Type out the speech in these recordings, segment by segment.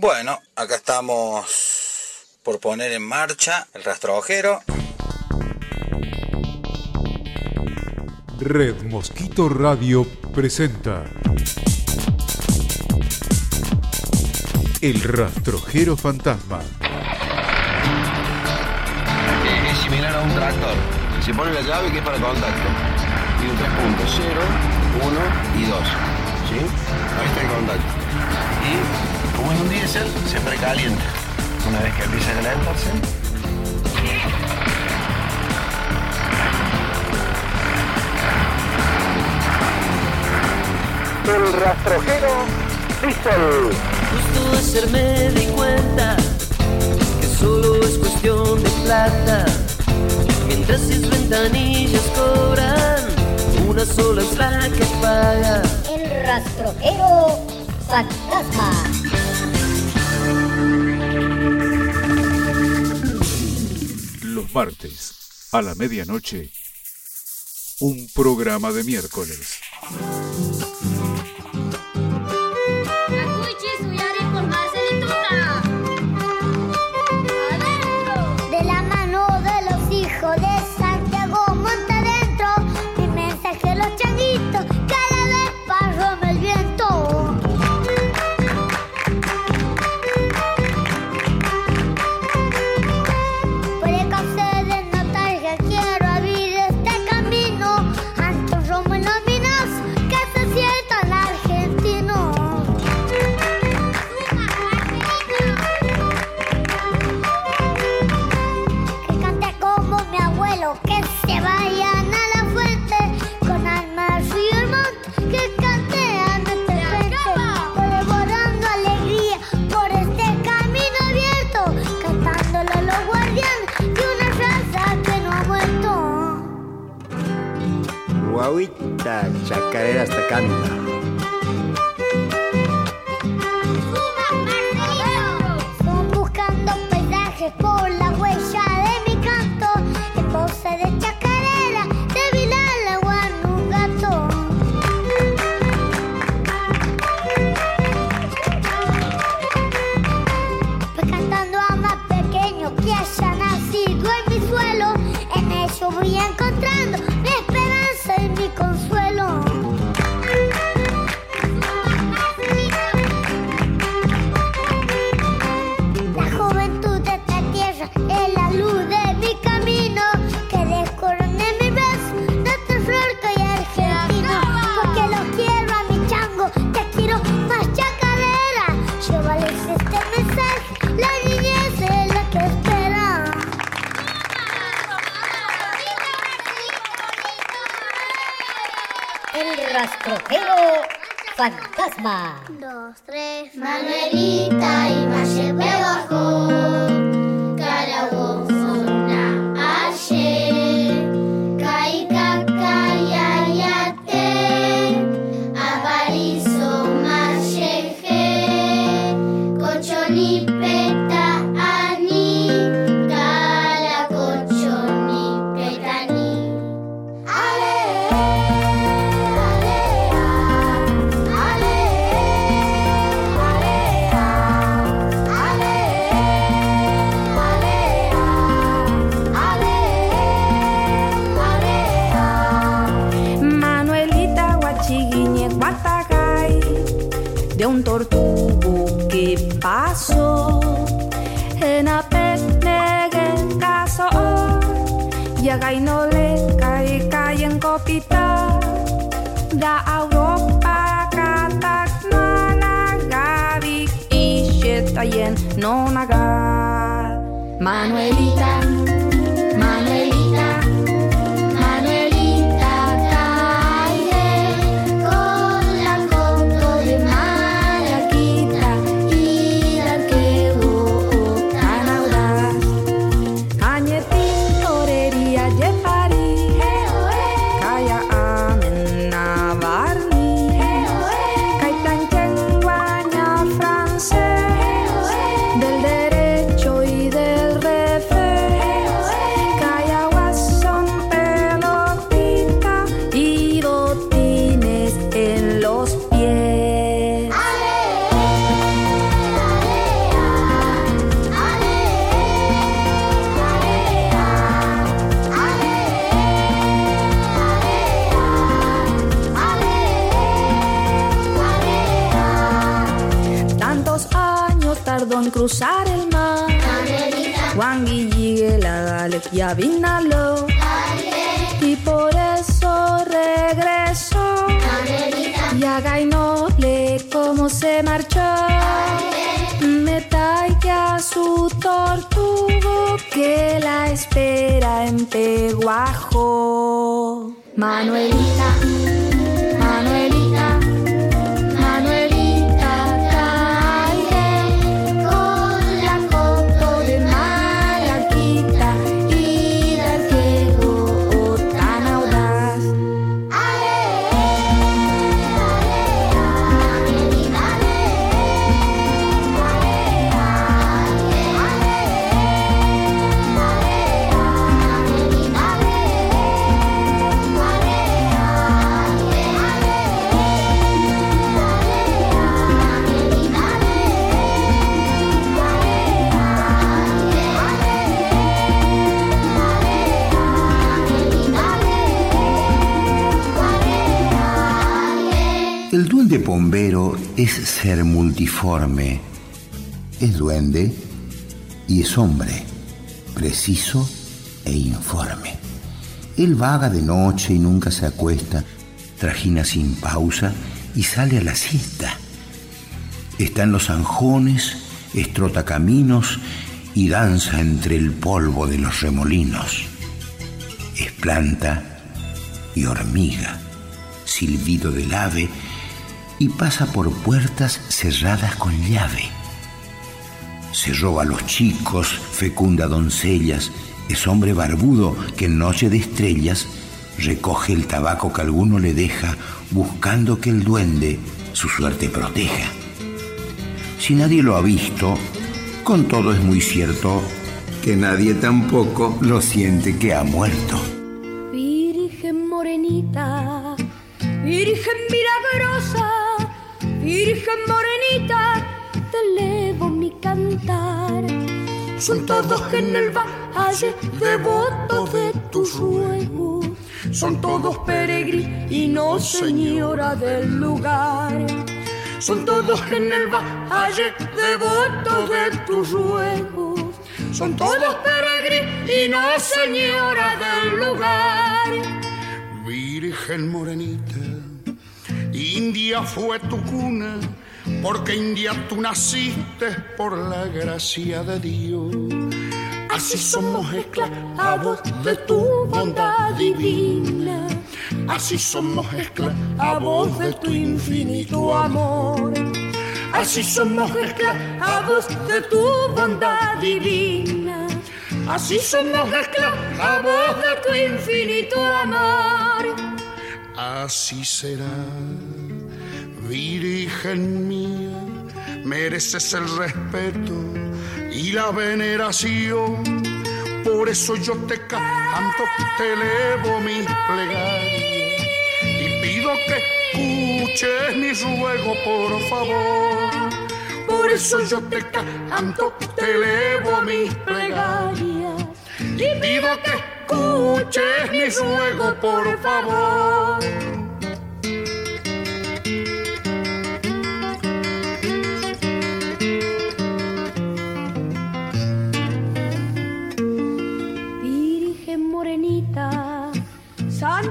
Bueno, acá estamos por poner en marcha el rastrojero. Red Mosquito Radio presenta El rastrojero fantasma. Es similar a un tractor. Se pone la llave que es para contacto. Tiene tres puntos, 0, 1 y 2. ¿Sí? Ahí está el contacto. Y como un diésel, se precalienta. Una vez que empieza a calentarse, el rastrojero Diesel. Justo hacer me di cuenta que solo es cuestión de plata. Mientras sus ventanillas cobran, una sola es la que paga. El rastrojero fantasma. martes, a la medianoche, un programa de miércoles. Dos, tres. Manuelita iba siempre bajó. mine way. Espera en Peguajo. El duende pombero es ser multiforme. Es duende y es hombre, preciso e informe. Él vaga de noche y nunca se acuesta, trajina sin pausa y sale a la siesta. Está en los anjones, estrota caminos y danza entre el polvo de los remolinos. Es planta y hormiga, silbido del ave y pasa por puertas cerradas con llave. Se roba a los chicos, fecunda doncellas, es hombre barbudo que en noche de estrellas recoge el tabaco que alguno le deja buscando que el duende su suerte proteja. Si nadie lo ha visto, con todo es muy cierto que nadie tampoco lo siente que ha muerto. Virgen morenita, Virgen Virgen morenita, te elevo mi cantar. Son todos en el valle devotos de tus ruegos, son todos peregrinos, señora del lugar. Son todos en el valle devotos de tus ruegos, son todos peregrinos, señora del lugar. Virgen morenita, India fue tu cuna, porque India tú naciste por la gracia de Dios. Así somos esclavos de tu bondad divina. Así somos esclavos de tu infinito amor. Así somos esclavos de tu bondad divina. Así somos esclavos de tu infinito amor. Así será, Virgen mía, mereces el respeto y la veneración. Por eso yo te canto, te elevo mis plegarias y pido que escuches mi ruego, por favor. Por eso yo te canto, te elevo mis plegarias y pido que escuches mi ruego, por favor.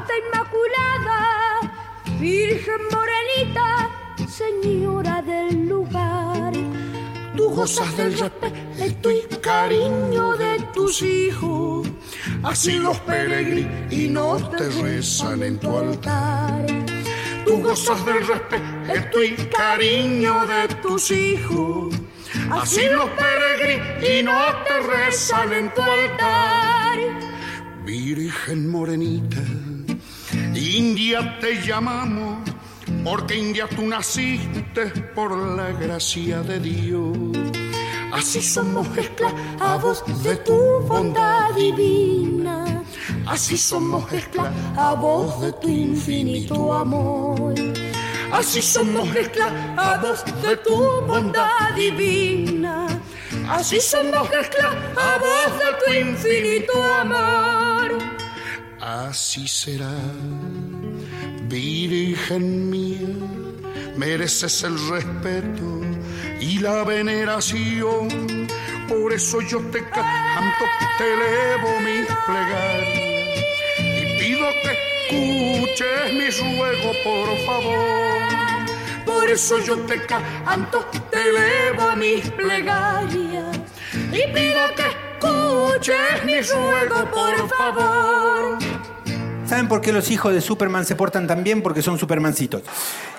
Santa Inmaculada, Virgen morenita, Señora del lugar. Tú gozas del respeto y cariño de tus hijos, así los peregrinos te rezan en tu altar. Tú gozas del respeto y cariño de tus hijos, así los peregrinos te rezan en tu altar. Virgen morenita, India te llamamos, porque India tú naciste por la gracia de Dios. Así somos esclavos de tu bondad divina. Así somos esclavos de tu infinito amor. Así somos esclavos de tu bondad divina. Así somos esclavos de tu infinito amor. Así será, Virgen mía, mereces el respeto y la veneración. Por eso yo te canto, te elevo mi plegaria y pido que escuches mi ruego, por favor. Por eso yo te canto, te elevo mi plegaria y pido que escuches mi ruego, por favor. ¿Saben por qué los hijos de Superman se portan tan bien? Porque son Supermancitos.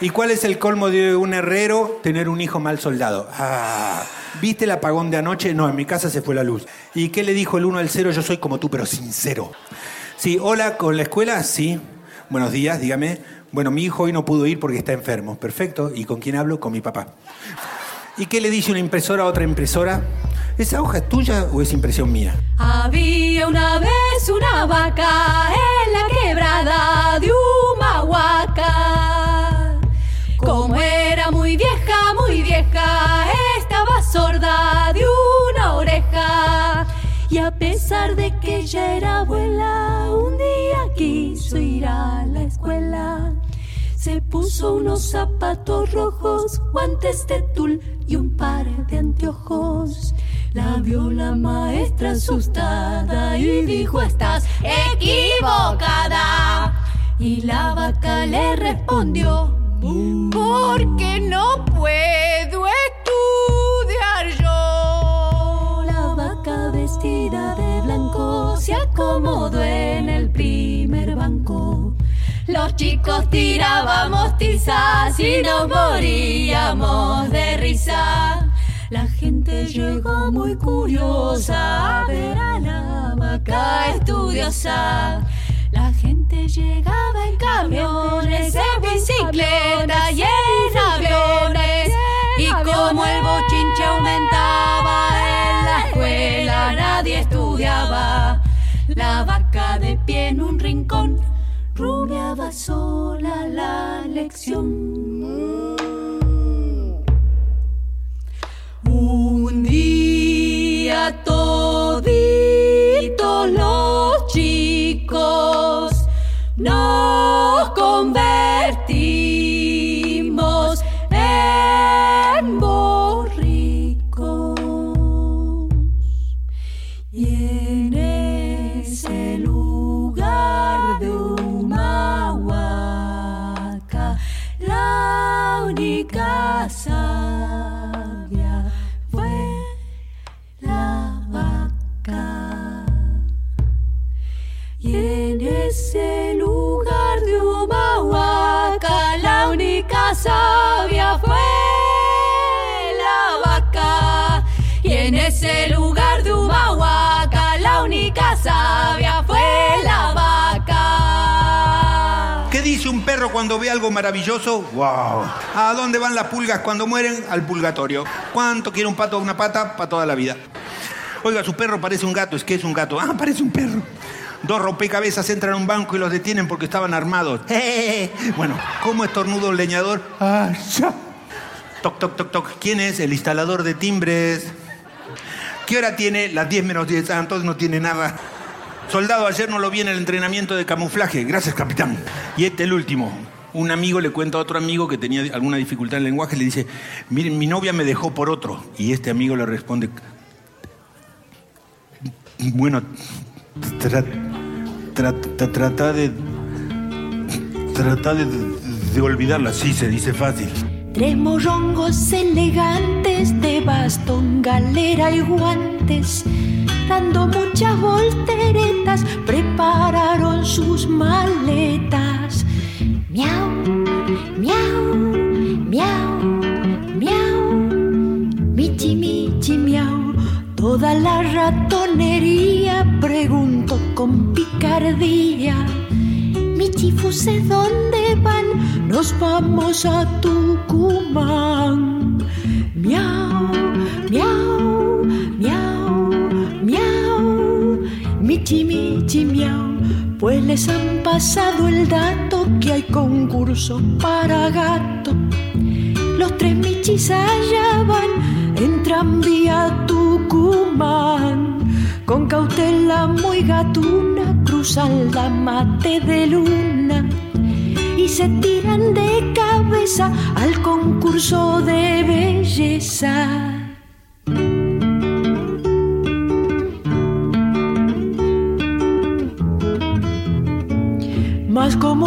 ¿Y cuál es el colmo de un herrero? Tener un hijo mal soldado. Ah, ¿viste el apagón de anoche? No, en mi casa se fue la luz. ¿Y qué le dijo el 1 al 0? Yo soy como tú, pero sincero. Sí, hola, ¿con la escuela? Sí. Buenos días, dígame. Bueno, mi hijo hoy no pudo ir porque está enfermo. Perfecto. ¿Y con quién hablo? Con mi papá. ¿Y qué le dice una impresora a otra impresora? ¿Esa hoja es tuya o es impresión mía? Había una vez una vaca en la quebrada de Humahuaca. Como era muy vieja, muy vieja, estaba sorda de una oreja. Y a pesar de que ella era abuela, un día quiso ir a la escuela. Se puso unos zapatos rojos, guantes de tul y un par de anteojos. La vio la maestra asustada y dijo, estás equivocada. Y la vaca le respondió, porque no puedo estudiar yo. La vaca vestida de blanco se acomodó en el primer banco. Los chicos tirábamos tizas y nos moríamos de risa. La gente llegó muy curiosa a ver a la vaca estudiosa. La gente llegaba en camiones, en bicicletas y en aviones. Y como el bochinche aumentaba en la escuela, nadie estudiaba. La vaca de pie en un rincón rumiaba sola la lección. Un día toditos los chicos nos cuando ve algo maravilloso? ¡Wow! ¿A dónde van las pulgas cuando mueren? Al purgatorio. ¿Cuánto quiere un pato o una pata? Para toda la vida. Oiga, su perro parece un gato. ¿Es que es un gato? Ah, parece un perro. Dos rompecabezas entran a un banco y los detienen porque estaban armados. Bueno, ¿cómo estornuda un leñador? ¡Ah, ya! Toc, toc, toc, toc. ¿Quién es? El instalador de timbres. ¿Qué hora tiene? Las 10 menos 10. Ah, entonces no tiene nada. Soldado, ayer no lo vi en el entrenamiento de camuflaje. Gracias, capitán. Y este, el último. Un amigo le cuenta a otro amigo que tenía alguna dificultad en lenguaje. Le dice, miren, mi novia me dejó por otro. Y este amigo le responde, bueno, tra- tra- tra- trata de... Trata de, de olvidarla. Sí, se dice fácil. Tres morrongos elegantes de bastón, galera y guantes, dando muchas volteretas, prepararon sus maletas. Miau, miau, miau, miau, michi, michi, miau. Toda la ratonería preguntó con picardía. Michifuse, ¿dónde van? Nos vamos a Tucumán. Miau, Michi, michi, miau. Pues les han pasado el dato que hay concurso para gato. Los tres michis allá van, entran vía Tucumán. Con cautela muy gatuna cruzan la mate de luna y se tiran de cabeza al concurso de belleza.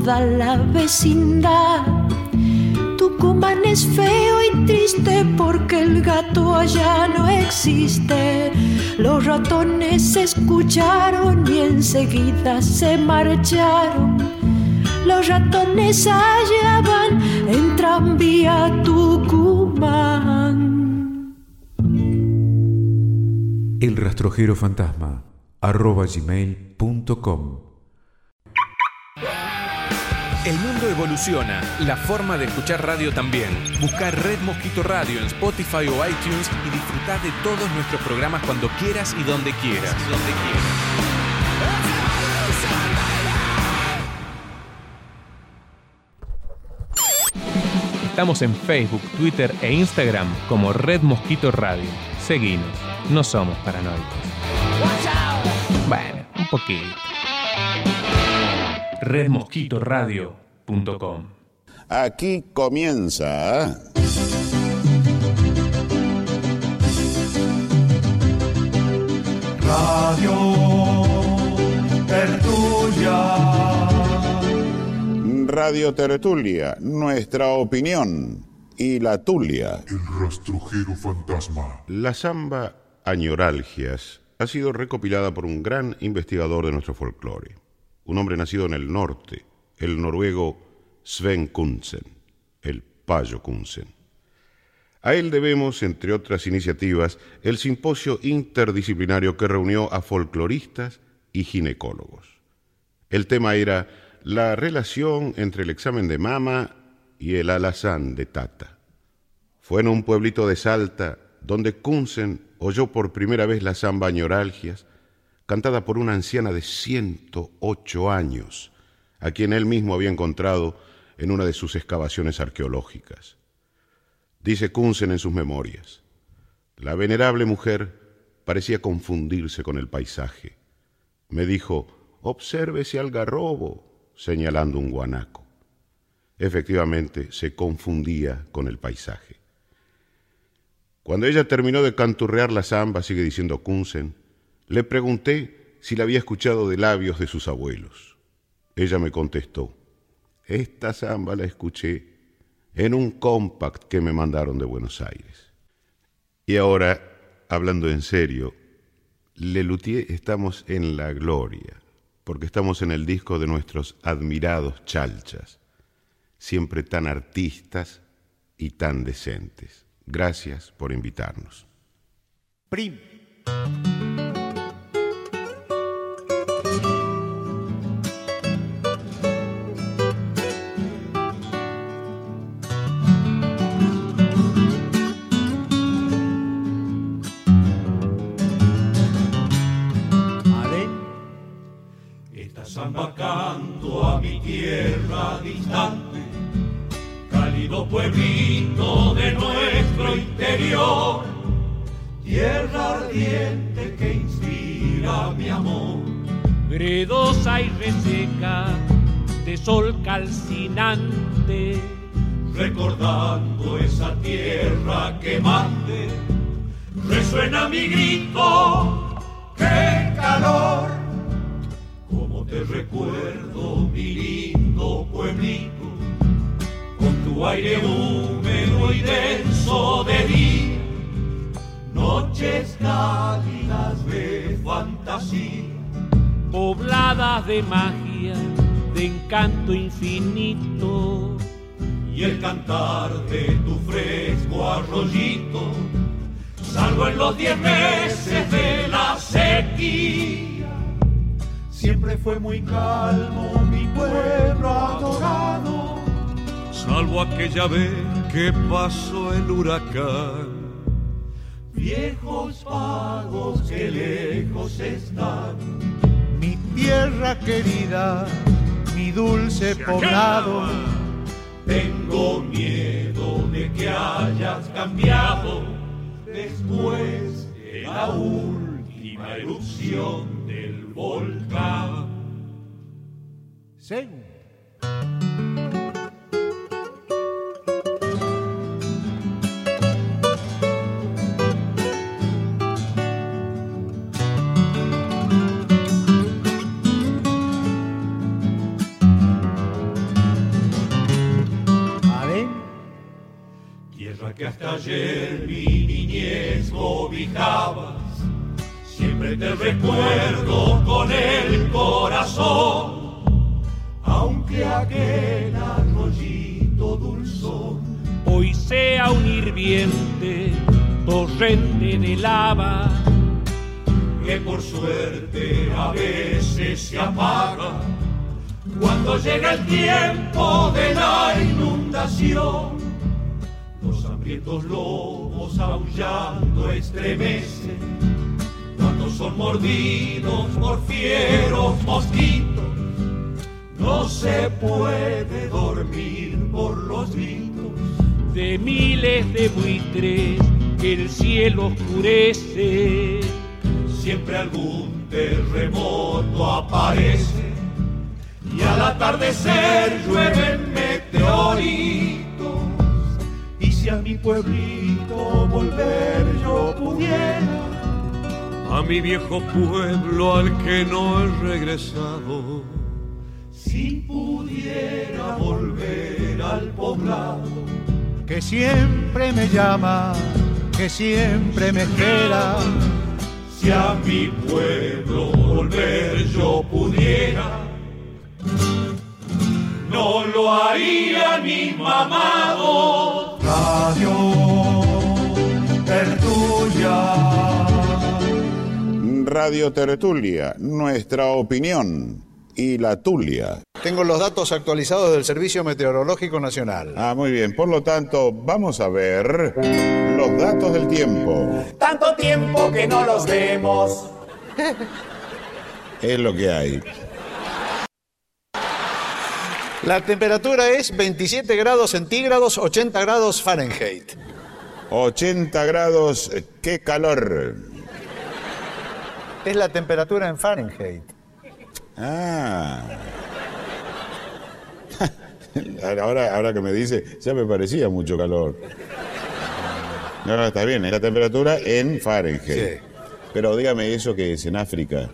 toda la vecindad. Tucumán es feo y triste porque el gato allá no existe. Los ratones escucharon y enseguida se marcharon. Los ratones allá van en tranvía Tucumán. El rastrojero fantasma arroba gmail.com El mundo evoluciona, la forma de escuchar radio también. Busca Red Mosquito Radio en Spotify o iTunes y disfruta de todos nuestros programas cuando quieras y donde quieras. Donde quieras. Estamos en Facebook, Twitter e Instagram como Red Mosquito Radio. Seguinos, no somos paranoicos. Bueno, un poquito. redmosquitoradio.com Aquí comienza. Radio Tertulia. Radio Tertulia, nuestra opinión y la tulia. El rastrojero fantasma. La samba Añoralgias ha sido recopilada por un gran investigador de nuestro folclore, un hombre nacido en el norte, el noruego Sven Kunsen, el Payo Kunsen. A él debemos, entre otras iniciativas, el simposio interdisciplinario que reunió a folcloristas y ginecólogos. El tema era la relación entre el examen de mama y el alazán de Tata. Fue en un pueblito de Salta donde Kunsen oyó por primera vez la samba Ñoralgias, cantada por una anciana de 108 años, a quien él mismo había encontrado en una de sus excavaciones arqueológicas. Dice Kunsen en sus memorias, la venerable mujer parecía confundirse con el paisaje. Me dijo, observe ese algarrobo, señalando un guanaco. Efectivamente, se confundía con el paisaje. Cuando ella terminó de canturrear la samba, sigue diciendo Kunsen, le pregunté si la había escuchado de labios de sus abuelos. Ella me contestó, esta samba la escuché en un compact que me mandaron de Buenos Aires. Y ahora, hablando en serio, Lelutier estamos en la gloria, porque estamos en el disco de nuestros admirados chalchas, siempre tan artistas y tan decentes. Gracias por invitarnos. Prim. Cálido pueblito de nuestro interior, tierra ardiente que inspira mi amor. Gredosa y reseca, de sol calcinante, recordando esa tierra quemante, resuena mi grito, qué calor, como te recuerdo mi lindo pueblito, con tu aire húmedo y denso de día, noches cálidas de fantasía pobladas de magia, de encanto infinito. y el cantar de tu fresco arroyito, salvo en los diez meses de la sequía. Siempre fue muy calmo mi pueblo adorado, salvo aquella vez que pasó el huracán. Viejos pagos que lejos están, mi tierra querida, mi dulce poblado. Tengo miedo de que hayas cambiado después de la última erupción Volca. Según. que hasta ayer te recuerdo con el corazón, aunque aquel arroyito dulzón hoy sea un hirviente torrente de lava que por suerte a veces se apaga cuando llega el tiempo de la inundación. Los hambrientos lobos aullando estremecen son mordidos por fieros mosquitos. No se puede dormir por los gritos de miles de buitres que el cielo oscurece. Siempre algún terremoto aparece y al atardecer llueven meteoritos. Y si a mi pueblito volver yo pudiera, a mi viejo pueblo al que no he regresado, si pudiera volver al poblado que siempre me llama, que siempre me espera. Si a mi pueblo volver yo pudiera, no lo haría ni mamado. Radio Tertulia, nuestra opinión y la tulia. Tengo los datos actualizados del Servicio Meteorológico Nacional. Ah, muy bien. Por lo tanto, vamos a ver los datos del tiempo. Tanto tiempo que no los vemos. Es lo que hay. La temperatura es 27 grados centígrados, 80 grados Fahrenheit. 80 grados, qué calor. Es la temperatura en Fahrenheit. Ah. Ahora, ahora que me dice, ya me parecía mucho calor. No, no, está bien, es la temperatura en Fahrenheit. Pero dígame eso que es en África.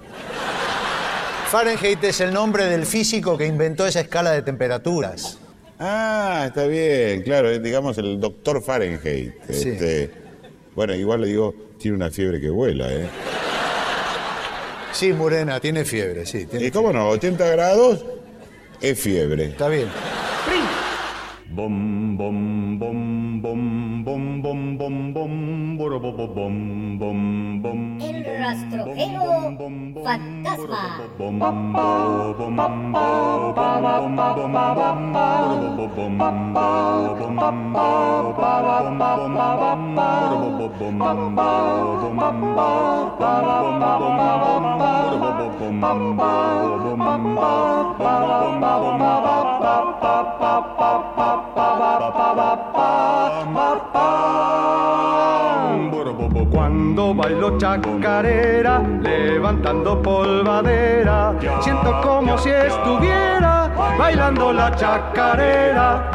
Fahrenheit es el nombre del físico que inventó esa escala de temperaturas. Ah, está bien, claro, es, digamos el doctor Fahrenheit. Sí. Este, bueno, igual le digo, tiene una fiebre que vuela, ¿eh? Sí, Morena, tiene fiebre, sí. Tiene ¿Y cómo no? 80 grados es fiebre. Está bien. Bom, bom, bom, bom, bom, bom, bom, bom, boro, bo, bo, bom, bom, bom. Rastrojero fantasma. chacarera, levantando polvadera. Siento como si estuviera bailando la chacarera.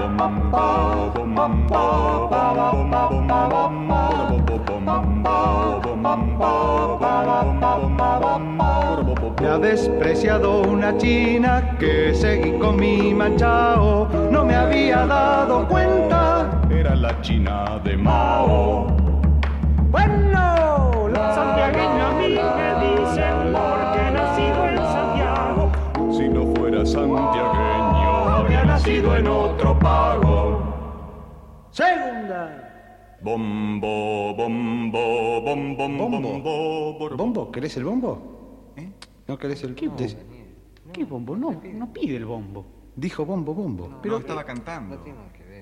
Me ha despreciado una china que seguí con mi manchao. No me había dado cuenta. Era la china de Mao. Bueno la Santiagueño a mí me dicen porque he nacido en Santiago. Si no fuera santiagueño, habría nacido en otro pago. Segunda. Bombo, bombo, bombo, bombo. ¿Bombo? ¿Querés el bombo? ¿Eh? ¿No querés el ¿Qué bombo? ¿Qué bombo? No, no pide el bombo. Dijo bombo, bombo. Pero estaba cantando.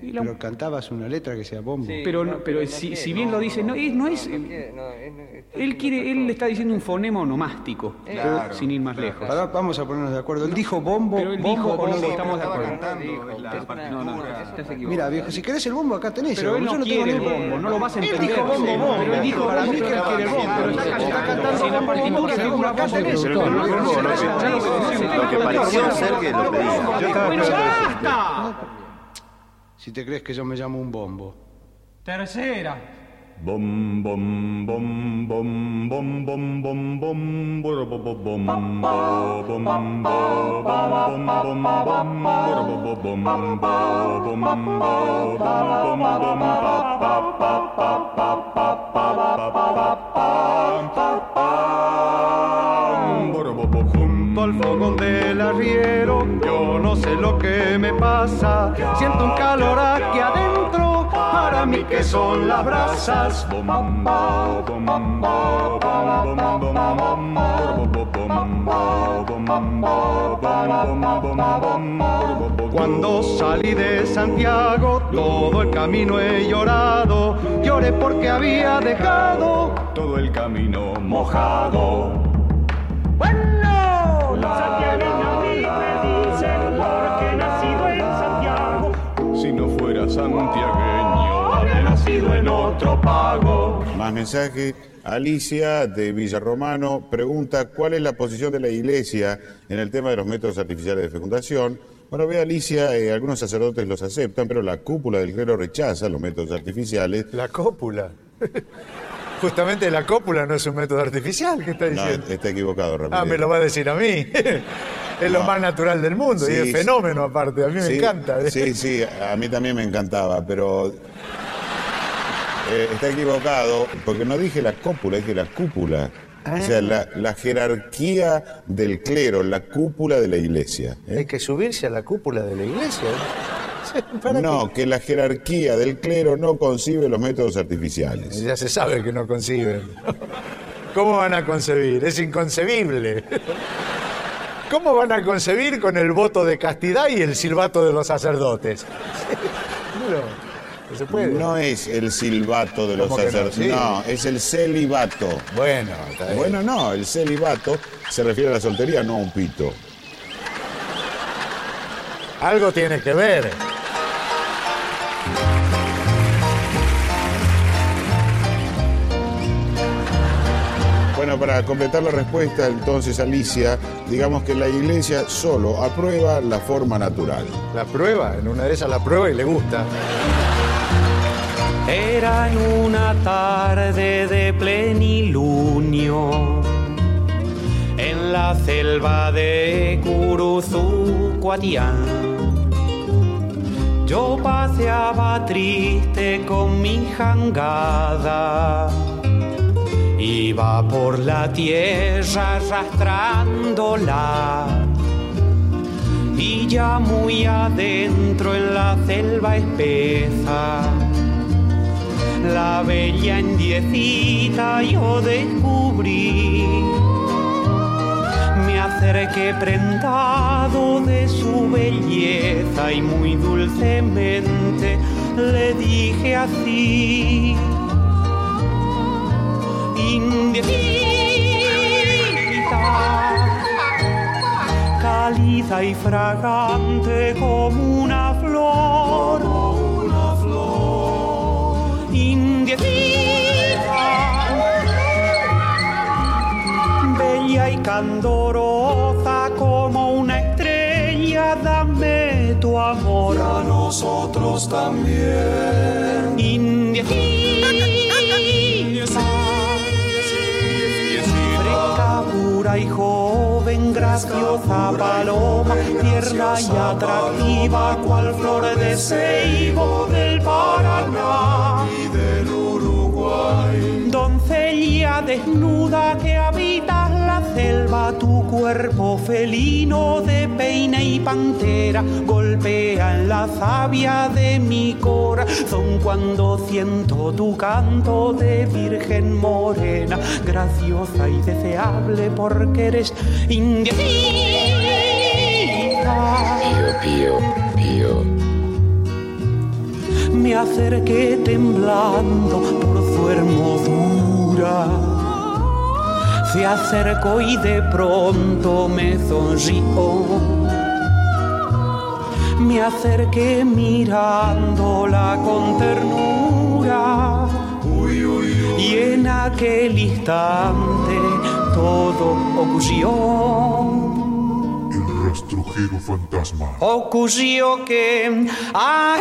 Y la... Pero cantabas una letra que sea bombo. Sí, pero no, pero, pero no si, quiere, si, bien no, lo dice, no, es, no es. Quiere, es él quiere, él le está diciendo un fonema onomástico, claro, sin ir más claro, lejos. Para, vamos a ponernos de acuerdo. Él dijo bombo, pero él bombo, dijo bombo, bombo estamos de acuerdo. Mira, viejo, si querés el bombo, acá tenés. Pero él no quiere el bombo, no lo vas a entender. Él dijo bombo, bombo. Pero él dijo para mí que él quiere bombo. Pero está cantando una partitura acá tenés. Lo que pareció ser que lo pedía. ¡Bueno, basta! Si te crees que yo me llamo un bombo. Tercera. Bom, bom, bom, bom, bom, bom, bom, bom, boro, bo, bo, bom, bo, bom, bo, bom, Junto al fogón del arriero, yo no sé lo que me pasa. Siento un calor aquí adentro, para mí que son las brasas. Cuando salí de Santiago, todo el camino he llorado. Lloré porque había dejado todo el camino mojado. ¡Bueno! Santiagueño a mí me dicen porque nacido en Santiago. Si no fuera santiagueño, habría nacido en otro pago. Más mensaje. Alicia de Villarromano pregunta cuál es la posición de la Iglesia en el tema de los métodos artificiales de fecundación. Bueno, ve Alicia, eh, algunos sacerdotes los aceptan, pero la cúpula del clero rechaza los métodos artificiales. La cópula. Justamente la cópula no es un método artificial, ¿qué está No, diciendo? está equivocado, Ramírez. ah, me lo va a decir a mí. es lo No. más natural del mundo y es fenómeno aparte, a mí me Sí, encanta. Sí, sí, a mí también me encantaba, pero eh, está equivocado, porque no dije la cópula, dije la cúpula. O sea, la, la jerarquía del clero, la cúpula de la iglesia. ¿eh? Hay que subirse a la cúpula de la iglesia. ¿eh? ¿Para No, que la jerarquía del clero no concibe los métodos artificiales. Ya se sabe que no conciben. ¿Cómo van a concebir? Es inconcebible. ¿Cómo van a concebir con el voto de castidad y el silbato de los sacerdotes? No, no se puede. No es el silbato de los sacerdotes, Sí. no, es el celibato. Bueno, está bien. Bueno, no, el celibato se refiere a la soltería, no a un pito. Algo tiene que ver. Bueno, para completar la respuesta, entonces, Alicia, digamos que la iglesia solo aprueba la forma natural. La prueba, en una de esas la prueba y le gusta. Era en una tarde de plenilunio en la selva de Curuzucuatián. Yo paseaba triste con mi jangada. Iba por la tierra arrastrándola. Y ya muy adentro en la selva espesa la bella indiecita yo descubrí. Acerqué prendado de su belleza y muy dulcemente le dije así. Indiecita, cálida y fragante como una flor. una flor. Indiecita, bella y candorosa tu amor. a nosotros también. Fresca, pura y joven, graciosa paloma, tierna y atractiva, cual flor de ceibo del Paraná y del Uruguay. Doncella desnuda que habitas la selva, tu cuerpo felino de peina y pantera golpean la savia de mi corazón cuando siento tu canto de virgen morena, graciosa y deseable porque eres india. Pío, pío, pío. Me acerqué temblando por su hermosura. Se acercó y de pronto me sonrió. Me acerqué mirándola con ternura. Y en aquel instante todo ocurrió. Rastrojero fantasma. Ocurrió que a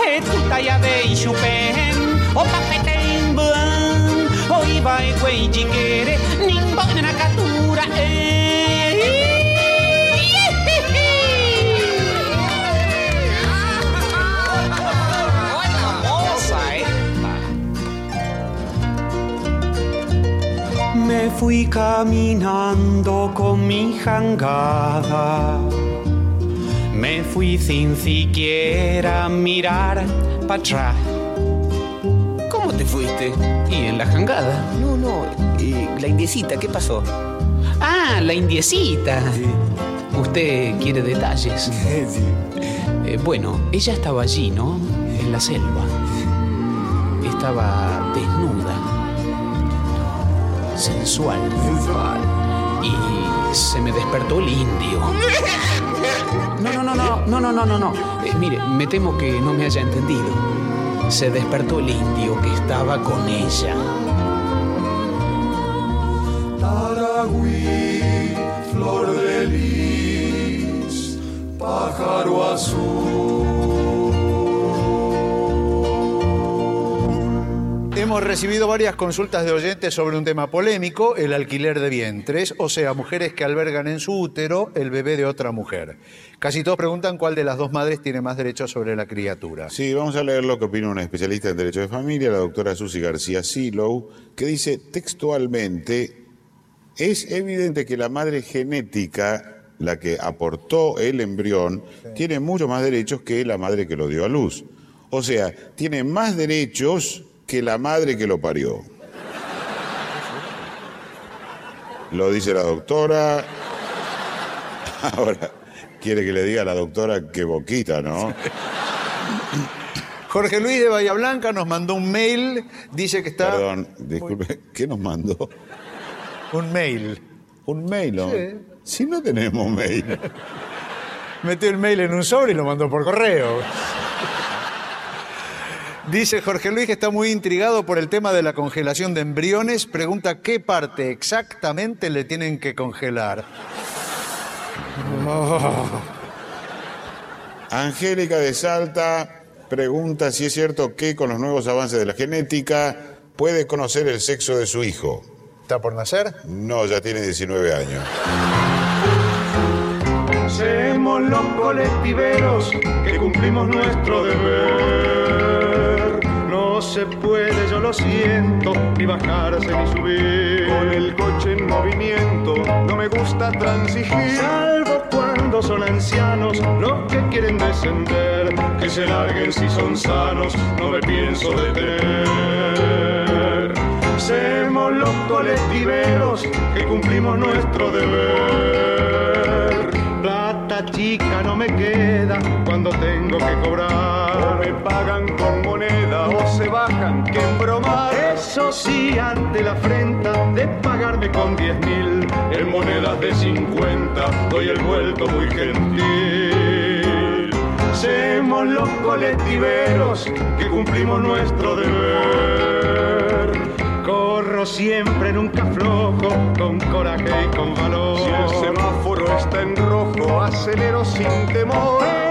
ya de chupen o papeten buen o iba e captura Me fui caminando con mi jangada. Me fui sin siquiera mirar para atrás fuiste? Y en la jangada. No, no, eh, la indiecita, ¿qué pasó? Ah, la indiecita. Sí. Usted quiere detalles. Sí. Eh, bueno, ella estaba allí, ¿no? En la selva. Estaba desnuda. Sensual. Sensual. Y se me despertó el indio. No, no, no, no, no, no, no, no. Eh, mire, me temo que no me haya entendido. Se despertó el indio que estaba con ella. Taragüí, flor de lis, pájaro azul. Hemos recibido varias consultas de oyentes sobre un tema polémico, el alquiler de vientres, o sea, mujeres que albergan en su útero el bebé de otra mujer. Casi todos preguntan cuál de las dos madres tiene más derechos sobre la criatura. Sí, vamos a leer lo que opina una especialista en Derecho de Familia, la doctora Susi García Silow, que dice textualmente, es evidente que la madre genética, la que aportó el embrión, tiene mucho más derechos que la madre que lo dio a luz. O sea, tiene más derechos que la madre que lo parió. Lo dice la doctora. Ahora, quiere que le diga a la doctora que boquita, ¿no? Jorge Luis de Bahía Blanca nos mandó un mail, dice que está... Perdón, disculpe, ¿qué nos mandó? Un mail. ¿Un mail? ¿no? Sí. Si no tenemos mail. Metió el mail en un sobre y lo mandó por correo. Dice Jorge Luis que está muy intrigado por el tema de la congelación de embriones. Pregunta qué parte exactamente le tienen que congelar. Angélica de Salta pregunta si es cierto que con los nuevos avances de la genética puede conocer el sexo de su hijo. ¿Está por nacer? No, ya tiene 19 años. Somos los colectiveros que cumplimos nuestro deber. No se puede, yo lo siento, ni bajarse ni subir. Con el coche en movimiento, no me gusta transigir. Salvo cuando son ancianos los que quieren descender. Que se larguen si son sanos, no me pienso detener. Somos los colectiveros que cumplimos nuestro deber. Plata chica no me queda cuando tengo que cobrar. O me pagan con Sí, ante la afrenta de pagarme con 10 mil. En monedas de 50 doy el vuelto muy gentil. Somos los colectiveros que cumplimos nuestro deber. Corro siempre, nunca flojo, con coraje y con valor. Si el semáforo está en rojo, acelero sin temor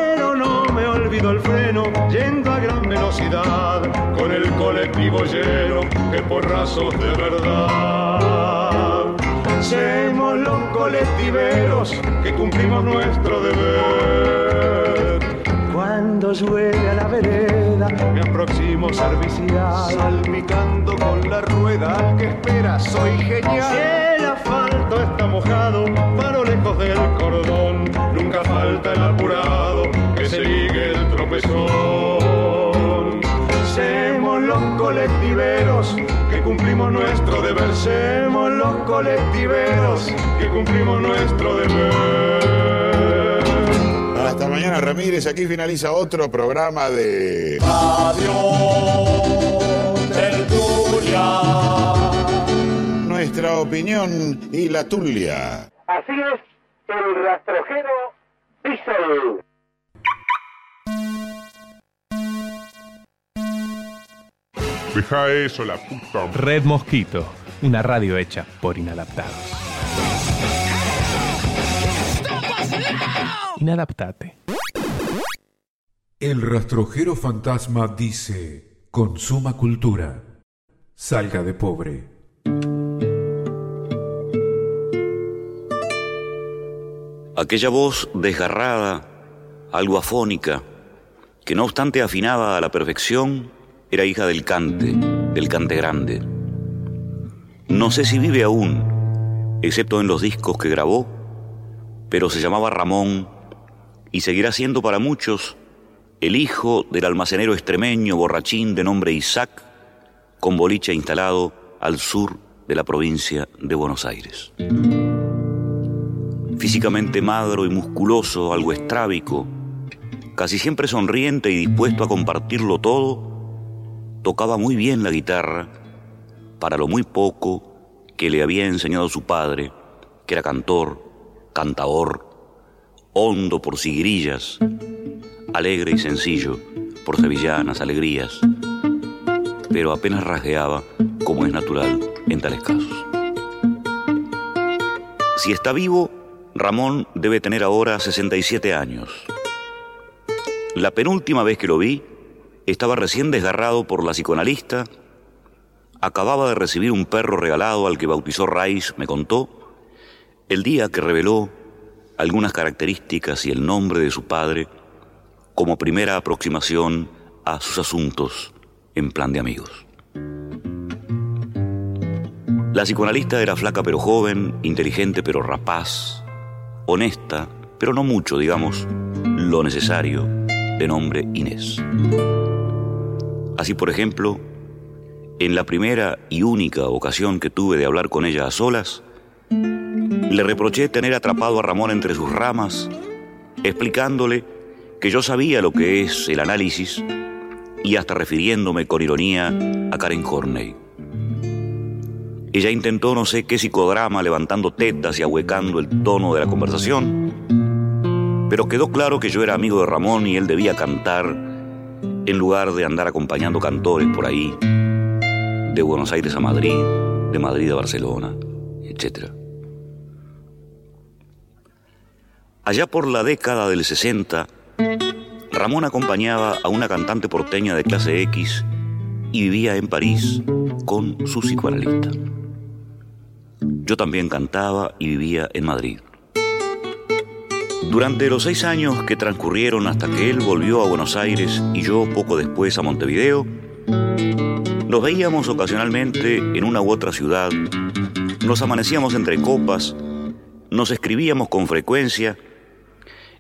me olvido el freno, yendo a gran velocidad, con el colectivo lleno de porrazos de verdad. Semos los colectiveros que cumplimos nuestro deber. Cuando llueve a la vereda, me aproximo servicial, salpicando con la rueda al que espera, soy genial. Si el asfalto está mojado, paro lejos del cordón, nunca falta el apurado que se tropezón. Semos los colectiveros que cumplimos nuestro deber. Semos los colectiveros que cumplimos nuestro deber. Hasta mañana, Ramírez. Aquí finaliza otro programa de. Adiós, tertulia. Nuestra opinión y la tulia. Así es, el rastrojero Deja eso, la puta. Red Mosquito, una radio hecha por inadaptados. Inadaptate. El rastrojero fantasma dice, consuma cultura, salga de pobre. Aquella voz desgarrada, algo afónica, que no obstante afinaba a la perfección, era hija del cante, del cante grande. No sé si vive aún, excepto en los discos que grabó, pero se llamaba Ramón y seguirá siendo para muchos el hijo del almacenero extremeño borrachín de nombre Isaac, con boliche instalado al sur de la provincia de Buenos Aires. Físicamente magro y musculoso, algo estrábico, casi siempre sonriente y dispuesto a compartirlo todo, tocaba muy bien la guitarra para lo muy poco que le había enseñado su padre, que era cantor, cantaor, hondo por siguirillas, alegre y sencillo por sevillanas, alegrías, pero apenas rasgueaba como es natural en tales casos. Si está vivo, Ramón debe tener ahora 67 años. La penúltima vez que lo vi, estaba recién desgarrado por la psicoanalista, acababa de recibir un perro regalado al que bautizó Rice, me contó, el día que reveló algunas características y el nombre de su padre como primera aproximación a sus asuntos en plan de amigos. La psicoanalista era flaca pero joven, inteligente pero rapaz, honesta, pero no mucho, digamos, lo necesario, de nombre Inés. Así, por ejemplo, en la primera y única ocasión que tuve de hablar con ella a solas, le reproché tener atrapado a Ramón entre sus ramas, explicándole que yo sabía lo que es el análisis y hasta refiriéndome con ironía a Karen Horney. Ella intentó no sé qué psicodrama levantando tetas y ahuecando el tono de la conversación, pero quedó claro que yo era amigo de Ramón y él debía cantar en lugar de andar acompañando cantores por ahí, de Buenos Aires a Madrid, de Madrid a Barcelona, etc. Allá por la década del 60, Ramón acompañaba a una cantante porteña de clase X y vivía en París con su psicoanalista. Yo también cantaba y vivía en Madrid. Durante los seis años que transcurrieron hasta que él volvió a Buenos Aires y yo poco después a Montevideo, nos veíamos ocasionalmente en una u otra ciudad, nos amanecíamos entre copas, nos escribíamos con frecuencia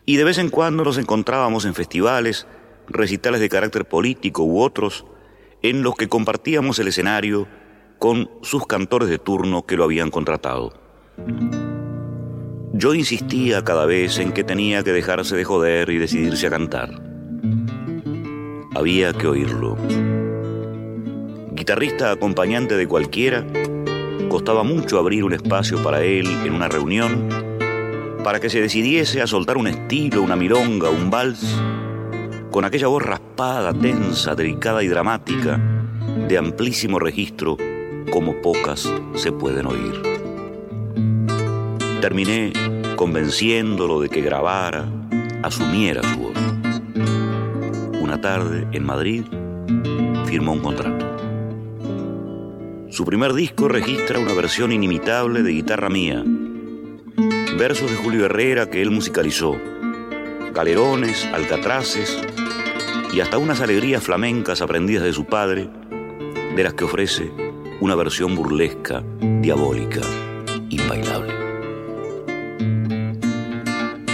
y de vez en cuando nos encontrábamos en festivales, recitales de carácter político u otros, en los que compartíamos el escenario con sus cantores de turno que lo habían contratado. Yo insistía cada vez en que tenía que dejarse de joder y decidirse a cantar. Había que oírlo. Guitarrista acompañante de cualquiera, costaba mucho abrir un espacio para él en una reunión, para que se decidiese a soltar un estilo, una milonga, un vals, con aquella voz raspada, tensa, delicada y dramática, de amplísimo registro como pocas se pueden oír. Terminé convenciéndolo de que grabara, asumiera su voz. Una tarde, en Madrid, firmó un contrato. Su primer disco registra una versión inimitable de guitarra mía, versos de Julio Herrera que él musicalizó, galerones, alcatraces y hasta unas alegrías flamencas aprendidas de su padre, de las que ofrece una versión burlesca, diabólica, imbailable.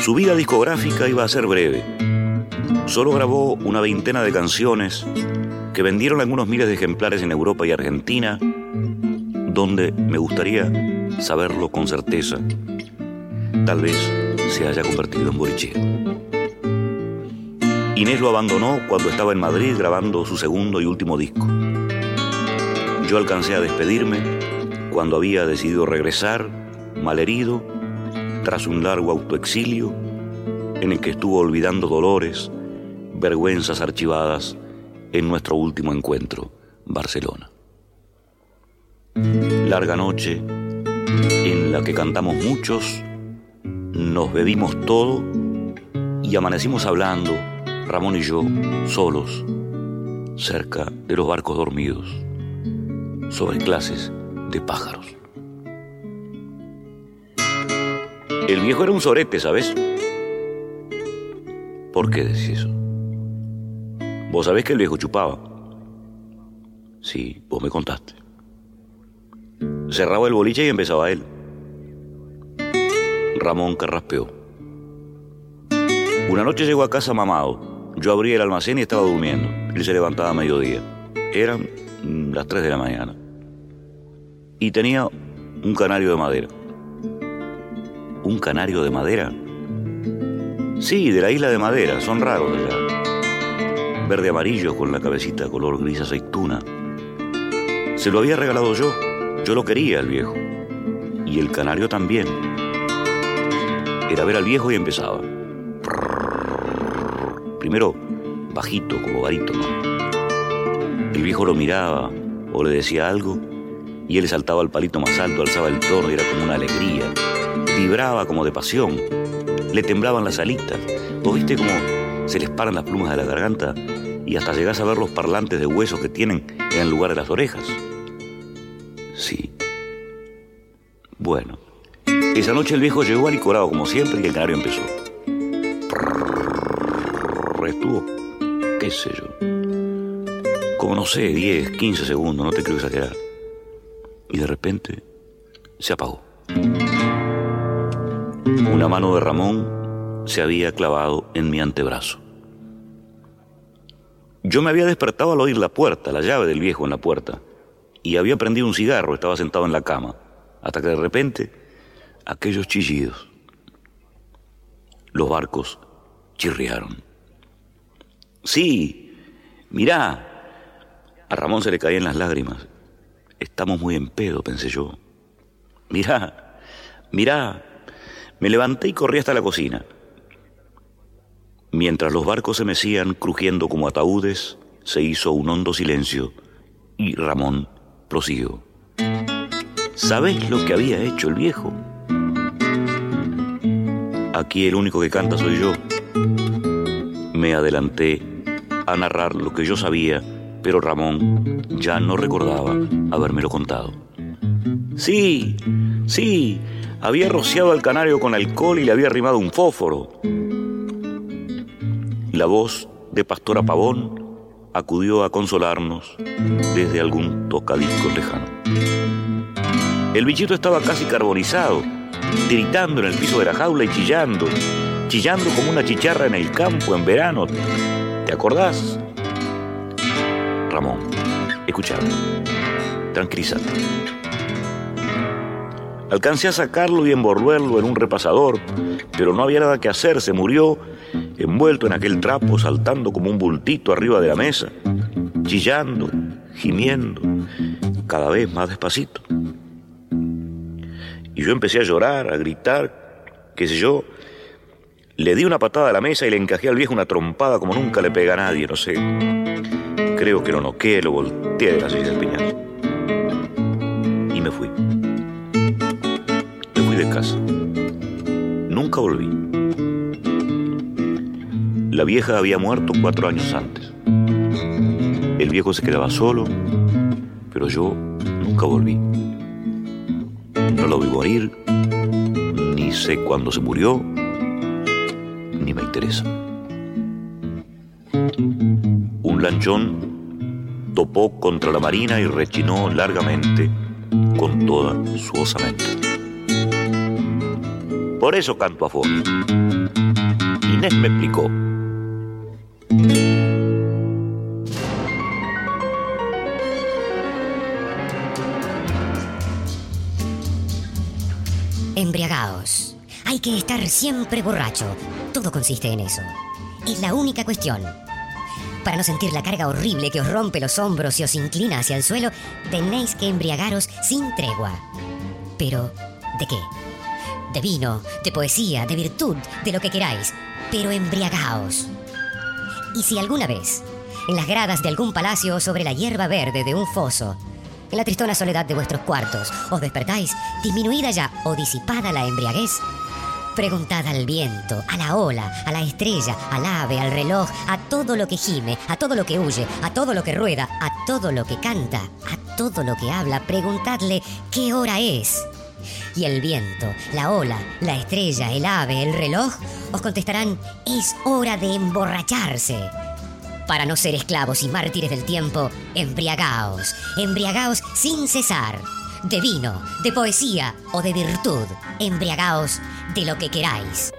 Su vida discográfica iba a ser breve. Solo grabó una veintena de canciones que vendieron algunos miles de ejemplares en Europa y Argentina donde me gustaría saberlo con certeza. Tal vez se haya convertido en bolichero. Inés lo abandonó cuando estaba en Madrid grabando su segundo y último disco. Yo alcancé a despedirme cuando había decidido regresar, malherido, tras un largo autoexilio en el que estuvo olvidando dolores, vergüenzas archivadas en nuestro último encuentro, Barcelona. Larga noche en la que cantamos muchos, nos bebimos todo y amanecimos hablando, Ramón y yo, solos, cerca de los barcos dormidos, sobre clases de pájaros. El viejo era un sorete, ¿sabes? ¿Por qué decís eso? Vos sabés que el viejo chupaba. Sí, vos me contaste. Cerraba el boliche y empezaba él. Ramón carraspeó. Una noche llegó a casa mamado. Yo abrí el almacén y estaba durmiendo. Él se levantaba a mediodía. Eran las 3 de la mañana. Y tenía un canario de madera. ¿Un canario de madera? Sí, de la isla de madera. Son raros allá. Verde amarillo con la cabecita color gris aceituna. Se lo había regalado yo. Yo lo quería el viejo. Y el canario también. Era ver al viejo y empezaba. Primero bajito, como barítono. El viejo lo miraba o le decía algo y él saltaba al palito más alto, alzaba el tono y era como una alegría. Vibraba como de pasión. Le temblaban las alitas. ¿Vos viste cómo se les paran las plumas de la garganta y hasta llegás a ver los parlantes de huesos que tienen en el lugar de las orejas? Sí. Bueno, esa noche el viejo llegó alicorado como siempre y el canario empezó. Estuvo, qué sé yo, como no sé, 10, 15 segundos, no te creo exagerar. Y de repente se apagó. Una mano de Ramón se había clavado en mi antebrazo. Yo me había despertado al oír la puerta, la llave del viejo en la puerta, y había prendido un cigarro, estaba sentado en la cama, hasta que de repente aquellos chillidos, los barcos chirriaron. Sí, mirá. A Ramón se le caían las lágrimas. Estamos muy en pedo, pensé yo. Mirá, mirá. Me levanté y corrí hasta la cocina. Mientras los barcos se mecían crujiendo como ataúdes, se hizo un hondo silencio y Ramón prosiguió. ¿Sabés lo que había hecho el viejo? Aquí el único que canta soy yo. Me adelanté a narrar lo que yo sabía, pero Ramón ya no recordaba habérmelo contado. Sí, sí, había rociado al canario con alcohol y le había arrimado un fósforo. La voz de Pastora Pavón acudió a consolarnos desde algún tocadisco lejano. El bichito estaba casi carbonizado, tiritando en el piso de la jaula y chillando, chillando como una chicharra en el campo en verano. ¿Te acordás? Ramón, escuchame, tranquilízate. Alcancé a sacarlo y envolverlo en un repasador, pero no había nada que hacer, se murió envuelto en aquel trapo, saltando como un bultito arriba de la mesa, chillando, gimiendo, cada vez más despacito. Y yo empecé a llorar, a gritar, qué sé yo. Le di una patada a la mesa y le encajé al viejo una trompada como nunca le pega a nadie, no sé. Creo que lo noqué, lo volteé de la silla del piñal. Y me fui. Casa. Nunca volví. La vieja había muerto cuatro años antes. El viejo se quedaba solo, pero yo nunca volví. No lo vi morir, ni sé cuándo se murió, ni me interesa. Un lanchón topó contra la marina y rechinó largamente con toda su osamenta. Por eso canto a fondo. Inés me explicó. Embriagaos. Hay que estar siempre borracho. Todo consiste en eso. Es la única cuestión. Para no sentir la carga horrible que os rompe los hombros y os inclina hacia el suelo, tenéis que embriagaros sin tregua. Pero, ¿de qué? De vino, de poesía, de virtud, de lo que queráis. Pero embriagaos. Y si alguna vez, en las gradas de algún palacio o sobre la hierba verde de un foso, en la tristona soledad de vuestros cuartos, os despertáis, disminuida ya o disipada la embriaguez, Preguntad al viento, a la ola, a la estrella, al ave, al reloj, a todo lo que gime, a todo lo que huye, a todo lo que rueda, a todo lo que canta, a todo lo que habla. Preguntadle qué hora es. Y el viento, la ola, la estrella, el ave, el reloj os contestarán es hora de emborracharse. Para no ser esclavos y mártires del tiempo, embriagaos, embriagaos sin cesar de vino, de poesía o de virtud. Embriagaos de lo que queráis.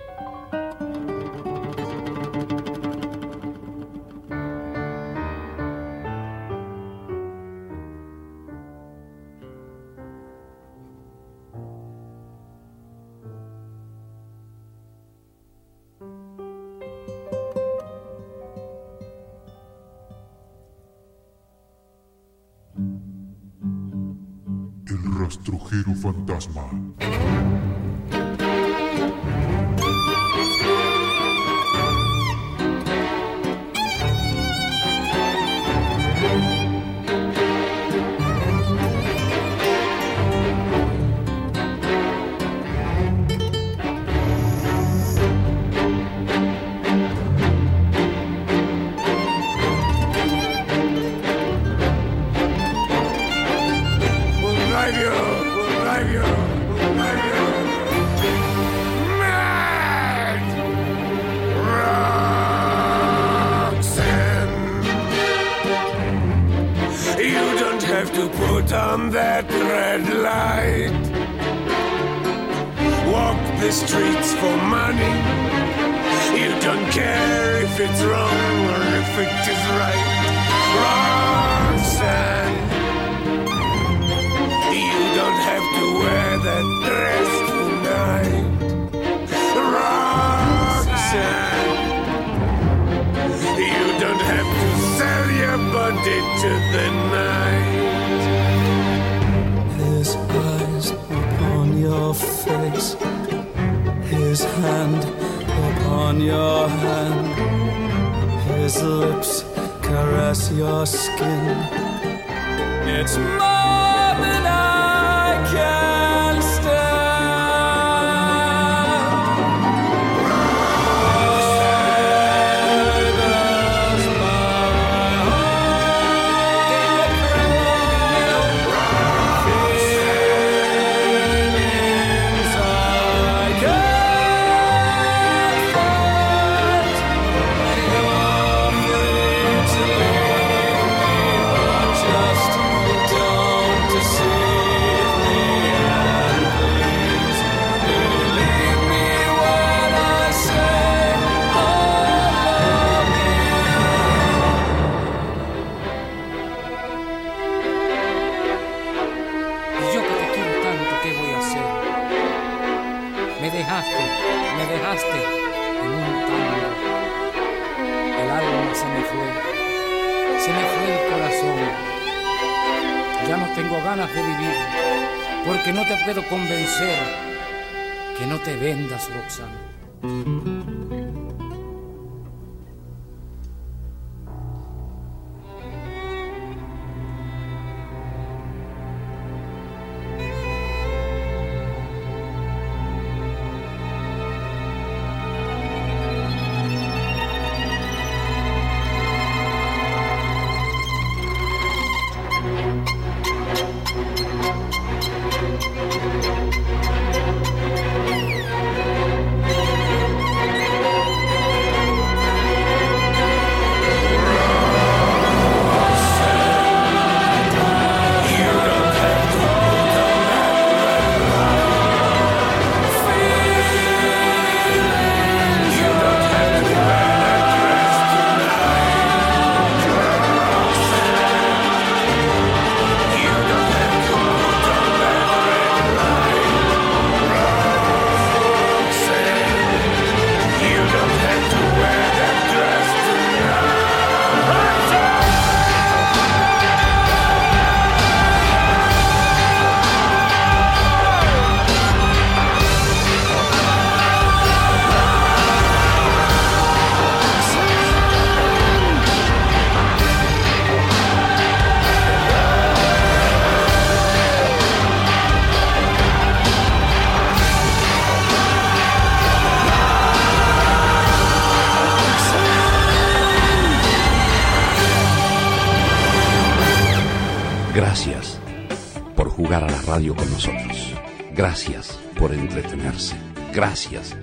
Radio con nosotros. Gracias por entretenerse. Gracias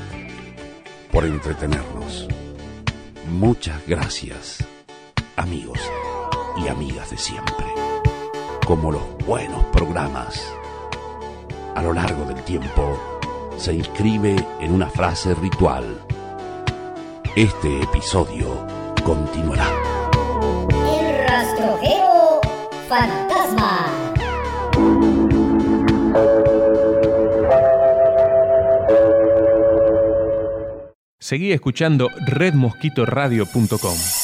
por entretenernos. Muchas gracias, amigos y amigas de siempre. Como los buenos programas, a lo largo del tiempo se inscribe en una frase ritual. Este episodio continuará. El rastrojero fantasma. Seguí escuchando redmosquitoradio.com.